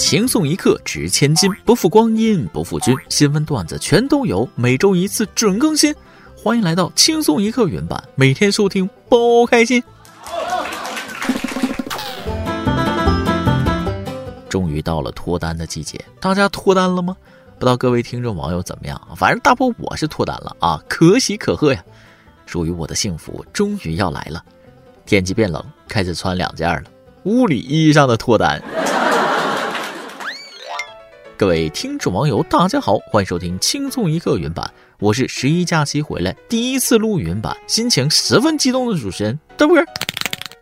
轻松一刻值千金，不负光阴不负君。新闻段子全都有，每周一次准更新。欢迎来到轻松一刻原版，每天收听包开心。终于到了脱单的季节，大家脱单了吗？不知道各位听众网友怎么样？反正大波我是脱单了啊，可喜可贺呀！属于我的幸福终于要来了。天气变冷，开始穿两件了，物理意义上的脱单。各位听众网友，大家好，欢迎收听轻松一刻云版，我是十一假期回来第一次录云版，心情十分激动的主持人豆哥。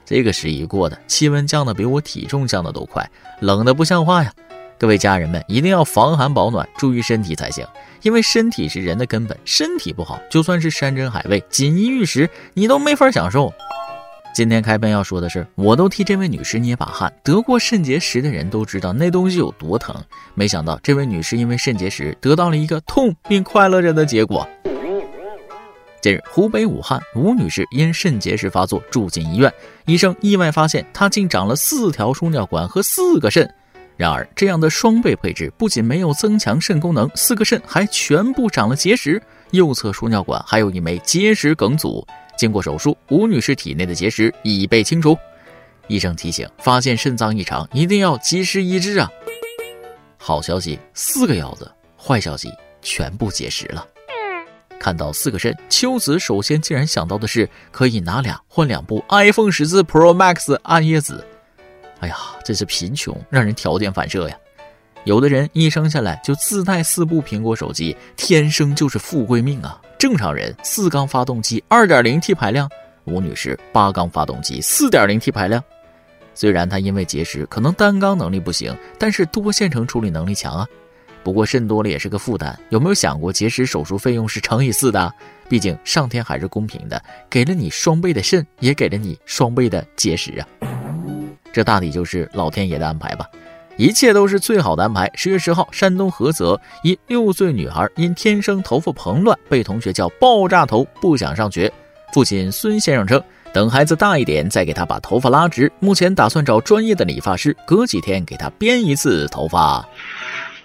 这个十一过的，气温降的比我体重降的都快，冷的不像话呀！各位家人们一定要防寒保暖，注意身体才行，因为身体是人的根本，身体不好，就算是山珍海味、锦衣玉食，你都没法享受。今天开篇要说的是，我都替这位女士捏把汗。得过肾结石的人都知道那东西有多疼，没想到这位女士因为肾结石得到了一个痛并快乐着的结果。近日，湖北武汉吴女士因肾结石发作住进医院，医生意外发现她竟长了四条输尿管和四个肾。然而，这样的双倍配置不仅没有增强肾功能，四个肾还全部长了结石，右侧输尿管还有一枚结石梗阻。经过手术，吴女士体内的结石已被清除。医生提醒：发现肾脏异常一定要及时医治啊！好消息，四个腰子；坏消息，全部结石了。看到四个肾，秋子首先竟然想到的是可以拿俩换两部 iPhone 十四 Pro Max 暗夜紫。哎呀，真是贫穷让人条件反射呀！有的人一生下来就自带四部苹果手机，天生就是富贵命啊。正常人四缸发动机，二点零 T 排量；吴女士八缸发动机，四点零 T 排量。虽然她因为结石可能单缸能力不行，但是多线程处理能力强啊。不过肾多了也是个负担，有没有想过结石手术费用是乘以四的？毕竟上天还是公平的，给了你双倍的肾，也给了你双倍的结石啊。这大抵就是老天爷的安排吧。一切都是最好的安排。十月十号，山东菏泽一六岁女孩因天生头发蓬乱，被同学叫“爆炸头”，不想上学。父亲孙先生称，等孩子大一点再给她把头发拉直。目前打算找专业的理发师，隔几天给她编一次头发。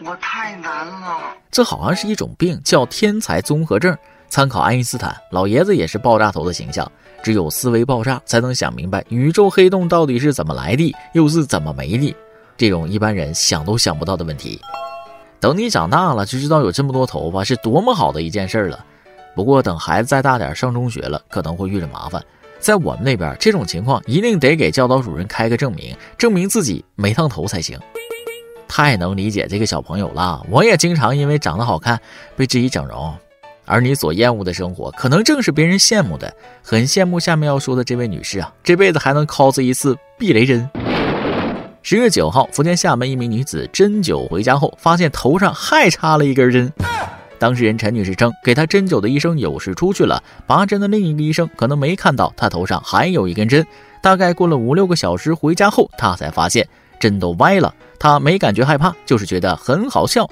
我太难了，这好像是一种病，叫天才综合症。参考爱因斯坦，老爷子也是爆炸头的形象。只有思维爆炸，才能想明白宇宙黑洞到底是怎么来的，又是怎么没的。这种一般人想都想不到的问题，等你长大了就知道有这么多头发是多么好的一件事儿了。不过等孩子再大点上中学了，可能会遇着麻烦。在我们那边，这种情况一定得给教导主任开个证明，证明自己没烫头才行。太能理解这个小朋友了，我也经常因为长得好看被质疑整容。而你所厌恶的生活，可能正是别人羡慕的。很羡慕下面要说的这位女士啊，这辈子还能 cos 一次避雷针。十月九号，福建厦门一名女子针灸回家后，发现头上还插了一根针。当事人陈女士称，给她针灸的医生有事出去了，拔针的另一个医生可能没看到她头上还有一根针。大概过了五六个小时，回家后她才发现针都歪了。她没感觉害怕，就是觉得很好笑。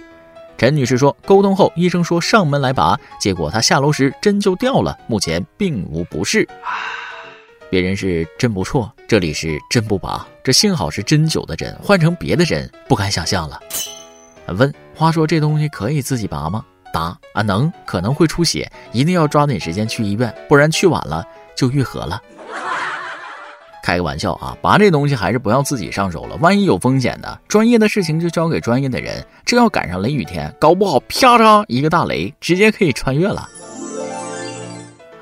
陈女士说，沟通后医生说上门来拔，结果她下楼时针就掉了，目前并无不适。别人是真不错，这里是真不拔。这幸好是针灸的针，换成别的针，不敢想象了。问，话说这东西可以自己拔吗？答啊，能，可能会出血，一定要抓紧时间去医院，不然去晚了就愈合了。开个玩笑啊，拔这东西还是不要自己上手了，万一有风险呢，专业的事情就交给专业的人。这要赶上雷雨天，搞不好啪嚓一个大雷，直接可以穿越了。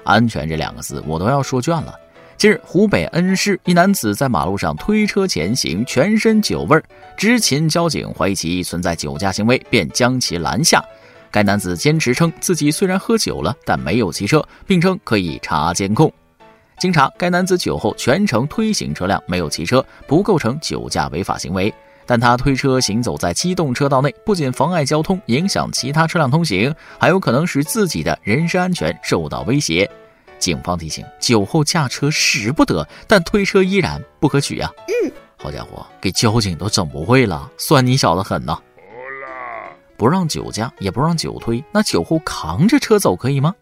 安全这两个字我都要说倦了。近日，湖北恩施一男子在马路上推车前行，全身酒味儿。执勤交警怀疑其存在酒驾行为，便将其拦下。该男子坚持称自己虽然喝酒了，但没有骑车，并称可以查监控。经查，该男子酒后全程推行车辆，没有骑车，不构成酒驾违法行为。但他推车行走在机动车道内，不仅妨碍交通，影响其他车辆通行，还有可能使自己的人身安全受到威胁。警方提醒：酒后驾车使不得，但推车依然不可取呀！嗯，好家伙，给交警都整不会了，算你小子狠呐！不让酒驾，也不让酒推，那酒后扛着车走可以吗？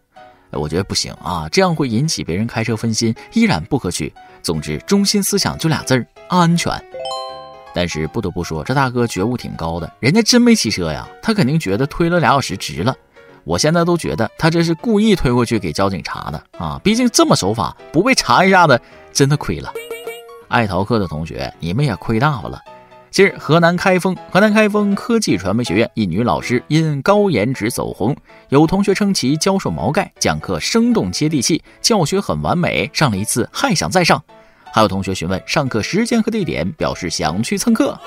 我觉得不行啊，这样会引起别人开车分心，依然不可取。总之，中心思想就俩字儿：安全。但是不得不说，这大哥觉悟挺高的，人家真没骑车呀，他肯定觉得推了俩小时值了。我现在都觉得他这是故意推过去给交警查的啊！毕竟这么守法，不被查一下子真的亏了。爱逃课的同学，你们也亏大发了。近日，河南开封河南开封科技传媒学院一女老师因高颜值走红，有同学称其教授毛概，讲课生动接地气，教学很完美，上了一次还想再上。还有同学询问上课时间和地点，表示想去蹭课。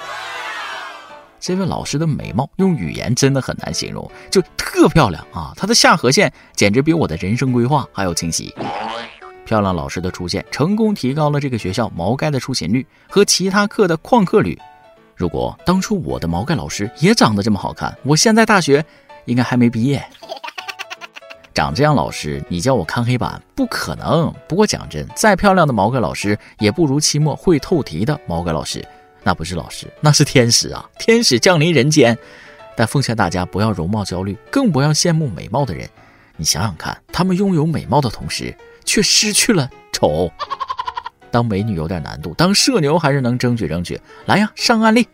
这位老师的美貌用语言真的很难形容，就特漂亮啊！她的下颌线简直比我的人生规划还要清晰。漂亮老师的出现，成功提高了这个学校毛概的出勤率和其他课的旷课率。如果当初我的毛概老师也长得这么好看，我现在大学应该还没毕业。长这样老师，你叫我看黑板不可能。不过讲真，再漂亮的毛概老师也不如期末会透题的毛概老师。那不是老师，那是天使啊！天使降临人间。但奉劝大家不要容貌焦虑，更不要羡慕美貌的人。你想想看，他们拥有美貌的同时，却失去了丑。当美女有点难度，当社牛还是能争取争取。来呀，上案例。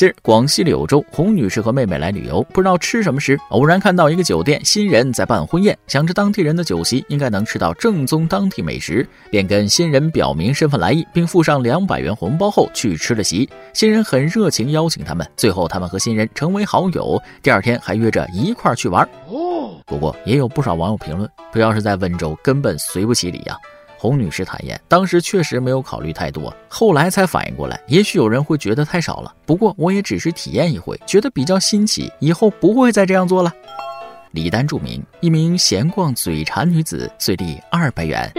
近日，广西柳州，洪女士和妹妹来旅游，不知道吃什么时，偶然看到一个酒店新人在办婚宴，想着当地人的酒席应该能吃到正宗当地美食，便跟新人表明身份来意，并附上两百元红包后去吃了席。新人很热情邀请他们，最后他们和新人成为好友，第二天还约着一块儿去玩。哦，不过也有不少网友评论，这要是在温州，根本随不起礼呀。洪女士坦言，当时确实没有考虑太多，后来才反应过来，也许有人会觉得太少了。不过我也只是体验一回，觉得比较新奇，以后不会再这样做了。李丹注明，一名闲逛嘴馋女子，最低二百元。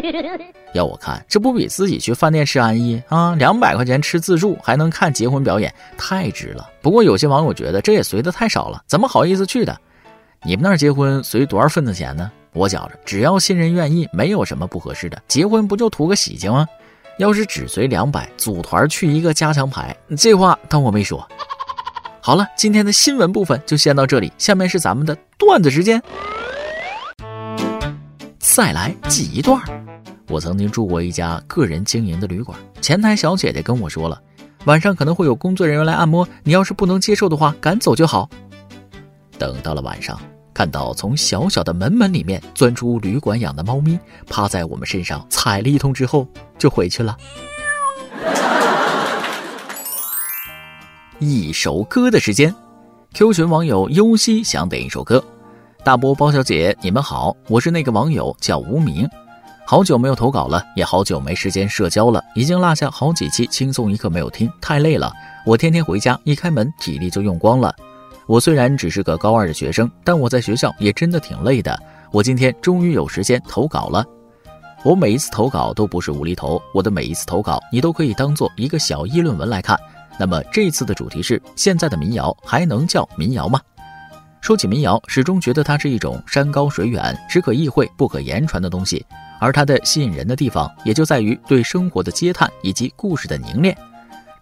要我看，这不比自己去饭店吃安逸啊？两百块钱吃自助，还能看结婚表演，太值了。不过有些网友觉得这也随的太少了，怎么好意思去的？你们那儿结婚随多少份子钱呢？我觉着，只要新人愿意，没有什么不合适的。结婚不就图个喜庆吗？要是只随两百，组团去一个加强牌，这话当我没说。好了，今天的新闻部分就先到这里，下面是咱们的段子时间。再来记一段。我曾经住过一家个人经营的旅馆，前台小姐姐跟我说了，晚上可能会有工作人员来按摩，你要是不能接受的话，赶走就好。等到了晚上。看到从小小的门门里面钻出旅馆养的猫咪，趴在我们身上踩了一通之后就回去了。一首歌的时间，Q 群网友优西想点一首歌。大波包小姐，你们好，我是那个网友叫无名，好久没有投稿了，也好久没时间社交了，已经落下好几期轻松一刻没有听，太累了。我天天回家一开门，体力就用光了。我虽然只是个高二的学生，但我在学校也真的挺累的。我今天终于有时间投稿了。我每一次投稿都不是无厘头，我的每一次投稿你都可以当做一个小议论文来看。那么这次的主题是：现在的民谣还能叫民谣吗？说起民谣，始终觉得它是一种山高水远、只可意会不可言传的东西，而它的吸引人的地方也就在于对生活的嗟叹以及故事的凝练。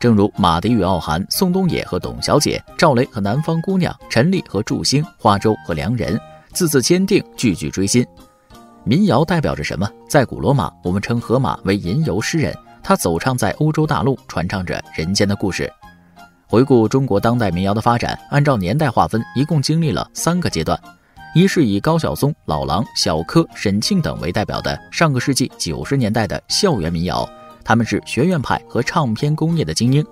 正如马迪与傲寒、宋冬野和董小姐、赵雷和南方姑娘、陈粒和祝星、花粥和良人，字字坚定，句句追心。民谣代表着什么？在古罗马，我们称荷马为吟游诗人，他走唱在欧洲大陆，传唱着人间的故事。回顾中国当代民谣的发展，按照年代划分，一共经历了三个阶段：一是以高晓松、老狼、小柯、沈庆等为代表的上个世纪九十年代的校园民谣。他们是学院派和唱片工业的精英，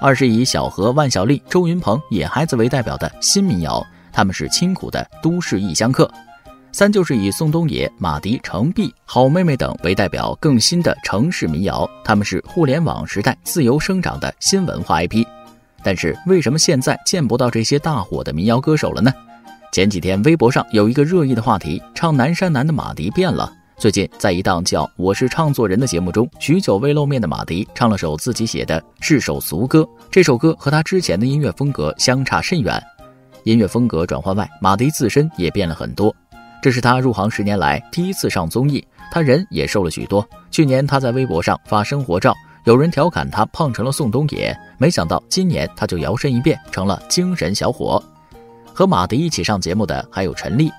二是以小何、万晓利、周云鹏、野孩子为代表的新民谣，他们是清苦的都市异乡客；三就是以宋冬野、马迪、程璧、好妹妹等为代表更新的城市民谣，他们是互联网时代自由生长的新文化 IP。但是为什么现在见不到这些大火的民谣歌手了呢？前几天微博上有一个热议的话题：唱南山南的马迪变了。最近，在一档叫《我是唱作人》的节目中，许久未露面的马迪唱了首自己写的《是首俗歌》。这首歌和他之前的音乐风格相差甚远。音乐风格转换外，马迪自身也变了很多。这是他入行十年来第一次上综艺，他人也瘦了许多。去年他在微博上发生活照，有人调侃他胖成了宋冬野，没想到今年他就摇身一变成了精神小伙。和马迪一起上节目的还有陈丽。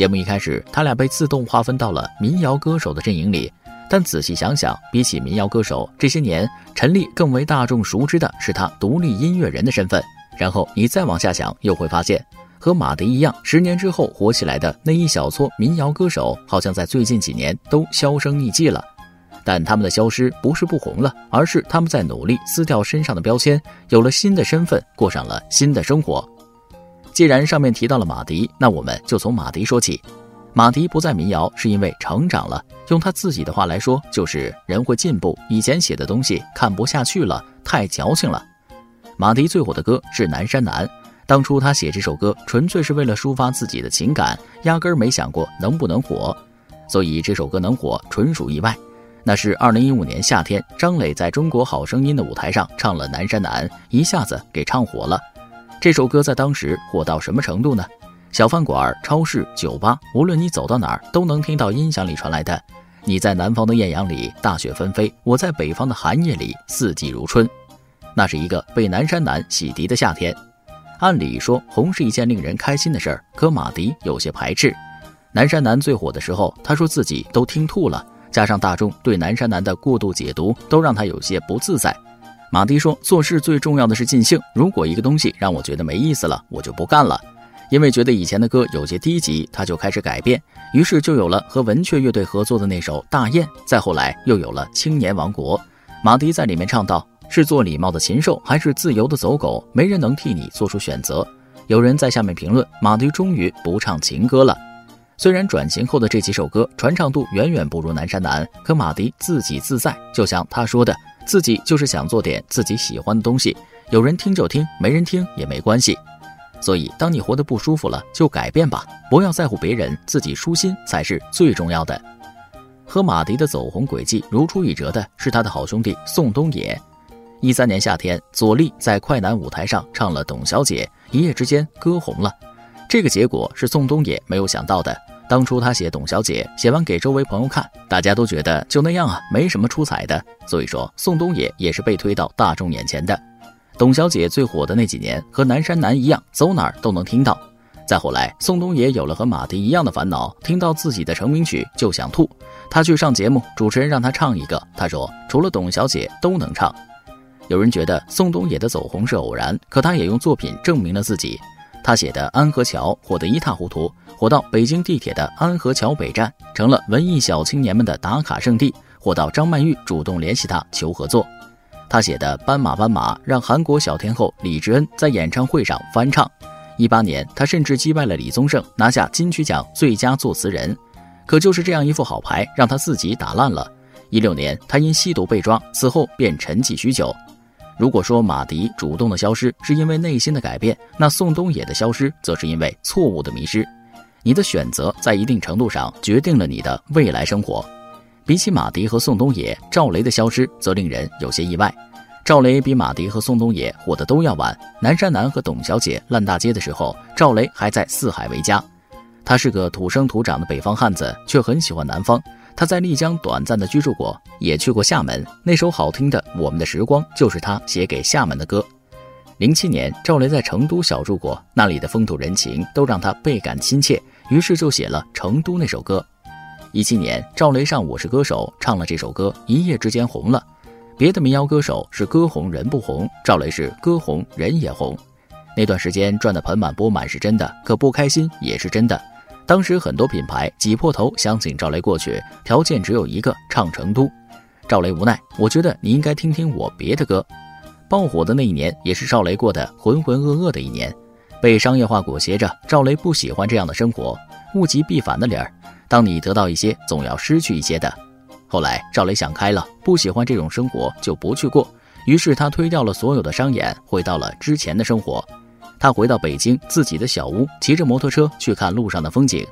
节目一开始，他俩被自动划分到了民谣歌手的阵营里。但仔细想想，比起民谣歌手，这些年陈粒更为大众熟知的是他独立音乐人的身份。然后你再往下想，又会发现，和马迪一样，十年之后火起来的那一小撮民谣歌手，好像在最近几年都销声匿迹了。但他们的消失不是不红了，而是他们在努力撕掉身上的标签，有了新的身份，过上了新的生活。既然上面提到了马迪，那我们就从马迪说起。马迪不在民谣，是因为成长了。用他自己的话来说，就是人会进步。以前写的东西看不下去了，太矫情了。马迪最火的歌是《南山南》，当初他写这首歌纯粹是为了抒发自己的情感，压根儿没想过能不能火。所以这首歌能火，纯属意外。那是二零一五年夏天，张磊在中国好声音的舞台上唱了《南山南》，一下子给唱火了。这首歌在当时火到什么程度呢？小饭馆、超市、酒吧，无论你走到哪儿，都能听到音响里传来的。你在南方的艳阳里，大雪纷飞；我在北方的寒夜里，四季如春。那是一个被南山南洗涤的夏天。按理说，红是一件令人开心的事儿，可马迪有些排斥。南山南最火的时候，他说自己都听吐了，加上大众对南山南的过度解读，都让他有些不自在。马迪说：“做事最重要的是尽兴。如果一个东西让我觉得没意思了，我就不干了。因为觉得以前的歌有些低级，他就开始改变。于是就有了和文雀乐队合作的那首《大雁》，再后来又有了《青年王国》。马迪在里面唱道：是做礼貌的禽兽，还是自由的走狗？没人能替你做出选择。有人在下面评论：马迪终于不唱情歌了。虽然转型后的这几首歌传唱度远远不如《南山南》，可马迪自己自在，就像他说的。”自己就是想做点自己喜欢的东西，有人听就听，没人听也没关系。所以，当你活得不舒服了，就改变吧，不要在乎别人，自己舒心才是最重要的。和马迪的走红轨迹如出一辙的是他的好兄弟宋冬野。一三年夏天，左立在快男舞台上唱了《董小姐》，一夜之间歌红了。这个结果是宋冬野没有想到的。当初他写《董小姐》，写完给周围朋友看，大家都觉得就那样啊，没什么出彩的。所以说，宋冬野也是被推到大众眼前的。《董小姐》最火的那几年，和《南山南》一样，走哪儿都能听到。再后来，宋冬野有了和马迪一样的烦恼，听到自己的成名曲就想吐。他去上节目，主持人让他唱一个，他说除了《董小姐》都能唱。有人觉得宋冬野的走红是偶然，可他也用作品证明了自己。他写的《安河桥》火得一塌糊涂，火到北京地铁的安河桥北站成了文艺小青年们的打卡圣地，火到张曼玉主动联系他求合作。他写的《斑马斑马》让韩国小天后李智恩在演唱会上翻唱。一八年，他甚至击败了李宗盛，拿下金曲奖最佳作词人。可就是这样一副好牌，让他自己打烂了。一六年，他因吸毒被抓，此后便沉寂许久。如果说马迪主动的消失是因为内心的改变，那宋冬野的消失则是因为错误的迷失。你的选择在一定程度上决定了你的未来生活。比起马迪和宋冬野，赵雷的消失则令人有些意外。赵雷比马迪和宋冬野火的都要晚。南山南和董小姐烂大街的时候，赵雷还在四海为家。他是个土生土长的北方汉子，却很喜欢南方。他在丽江短暂的居住过，也去过厦门。那首好听的《我们的时光》就是他写给厦门的歌。零七年，赵雷在成都小住过，那里的风土人情都让他倍感亲切，于是就写了《成都》那首歌。一七年，赵雷上《我是歌手》唱了这首歌，一夜之间红了。别的民谣歌手是歌红人不红，赵雷是歌红人也红。那段时间赚得盆满钵满是真的，可不开心也是真的。当时很多品牌挤破头想请赵雷过去，条件只有一个，唱成都。赵雷无奈，我觉得你应该听听我别的歌。爆火的那一年，也是赵雷过得浑浑噩噩的一年，被商业化裹挟着。赵雷不喜欢这样的生活，物极必反的理儿。当你得到一些，总要失去一些的。后来赵雷想开了，不喜欢这种生活就不去过。于是他推掉了所有的商演，回到了之前的生活。他回到北京自己的小屋，骑着摩托车去看路上的风景。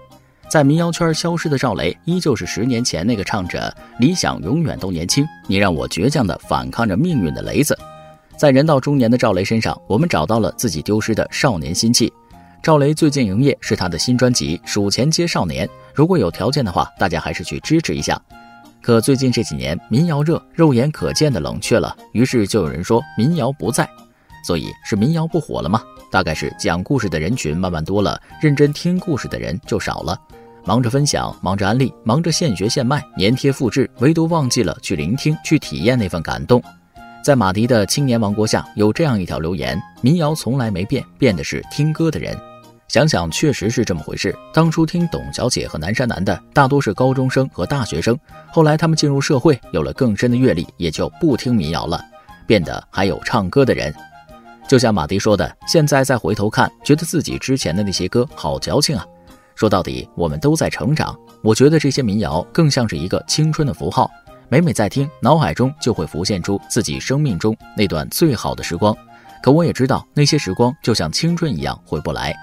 在民谣圈消失的赵雷，依旧是十年前那个唱着“理想永远都年轻，你让我倔强的反抗着命运的雷子”。在人到中年的赵雷身上，我们找到了自己丢失的少年心气。赵雷最近营业是他的新专辑《数钱接少年》，如果有条件的话，大家还是去支持一下。可最近这几年民谣热，肉眼可见的冷却了，于是就有人说民谣不在，所以是民谣不火了吗？大概是讲故事的人群慢慢多了，认真听故事的人就少了。忙着分享，忙着安利，忙着现学现卖，粘贴复制，唯独忘记了去聆听，去体验那份感动。在马迪的青年王国下，有这样一条留言：民谣从来没变，变的是听歌的人。想想确实是这么回事。当初听董小姐和南山南的大多是高中生和大学生，后来他们进入社会，有了更深的阅历，也就不听民谣了，变得还有唱歌的人。就像马迪说的，现在再回头看，觉得自己之前的那些歌好矫情啊。说到底，我们都在成长。我觉得这些民谣更像是一个青春的符号。每每在听，脑海中就会浮现出自己生命中那段最好的时光。可我也知道，那些时光就像青春一样回不来。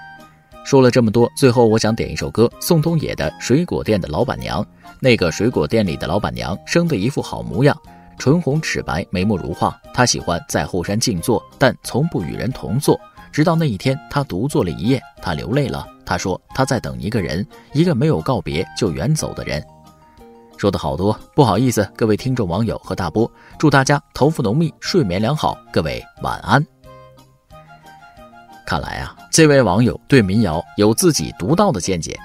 说了这么多，最后我想点一首歌，宋冬野的《水果店的老板娘》。那个水果店里的老板娘生的一副好模样，唇红齿白，眉目如画。她喜欢在后山静坐，但从不与人同坐。直到那一天，她独坐了一夜，她流泪了。她说她在等一个人，一个没有告别就远走的人。说的好多，不好意思，各位听众网友和大波，祝大家头发浓密，睡眠良好，各位晚安。看来啊，这位网友对民谣有自己独到的见解。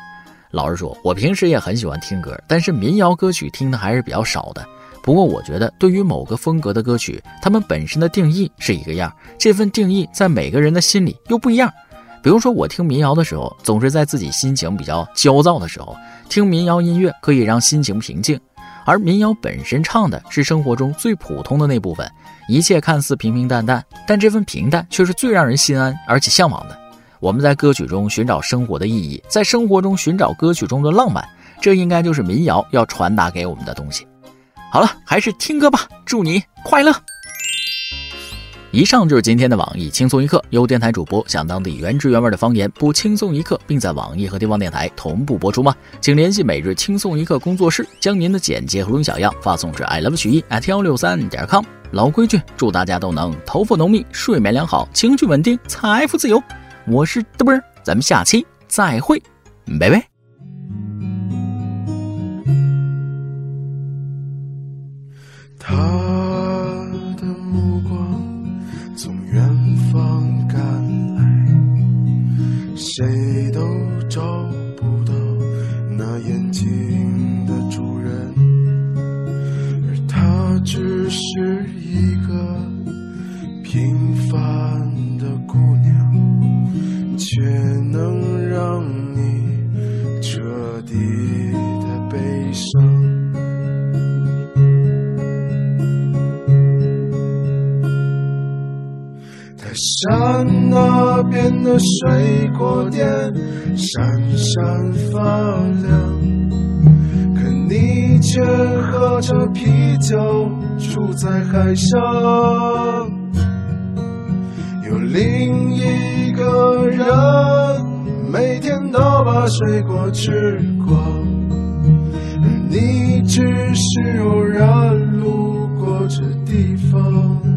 老实说，我平时也很喜欢听歌，但是民谣歌曲听的还是比较少的。不过我觉得，对于某个风格的歌曲，他们本身的定义是一个样，这份定义在每个人的心里又不一样。比如说，我听民谣的时候，总是在自己心情比较焦躁的时候听民谣音乐，可以让心情平静。而民谣本身唱的是生活中最普通的那部分，一切看似平平淡淡，但这份平淡却是最让人心安而且向往的。我们在歌曲中寻找生活的意义，在生活中寻找歌曲中的浪漫，这应该就是民谣要传达给我们的东西。好了，还是听歌吧，祝你快乐。以上就是今天的网易轻松一刻，由电台主播想当地原汁原味的方言播轻松一刻，并在网易和地方电台同步播出吗？请联系每日轻松一刻工作室，将您的简介和录音小样发送至 i love 曲艺 at 幺六三点 com。老规矩，祝大家都能头发浓密，睡眠良好，情绪稳定，财富自由。我是嘚啵，咱们下期再会，拜拜。着啤酒住在海上。有另一个人每天都把水果吃光，而你只是偶然路过这地方。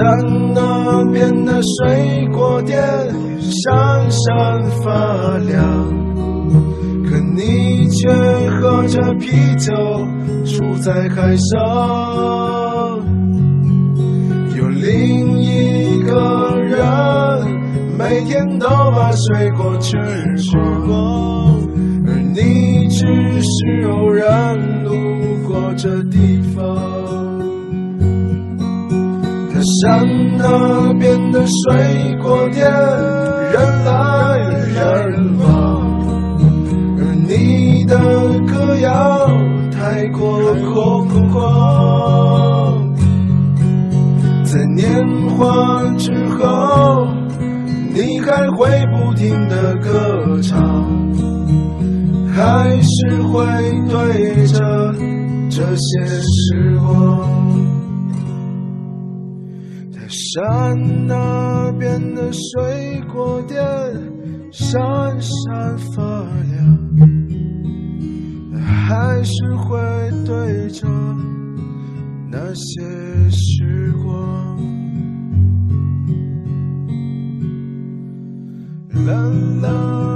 山那边的水果店闪闪发亮，可你却喝着啤酒住在海上。有另一个人。每天都把水果吃光，而你只是偶然路过这地方。山那边的水果店。人来人往，而你的歌谣太过空旷，在年华之后，你还会不停的歌唱，还是会对着这些时光。山那边的水果店闪闪发亮，还是会对着那些时光，冷冷。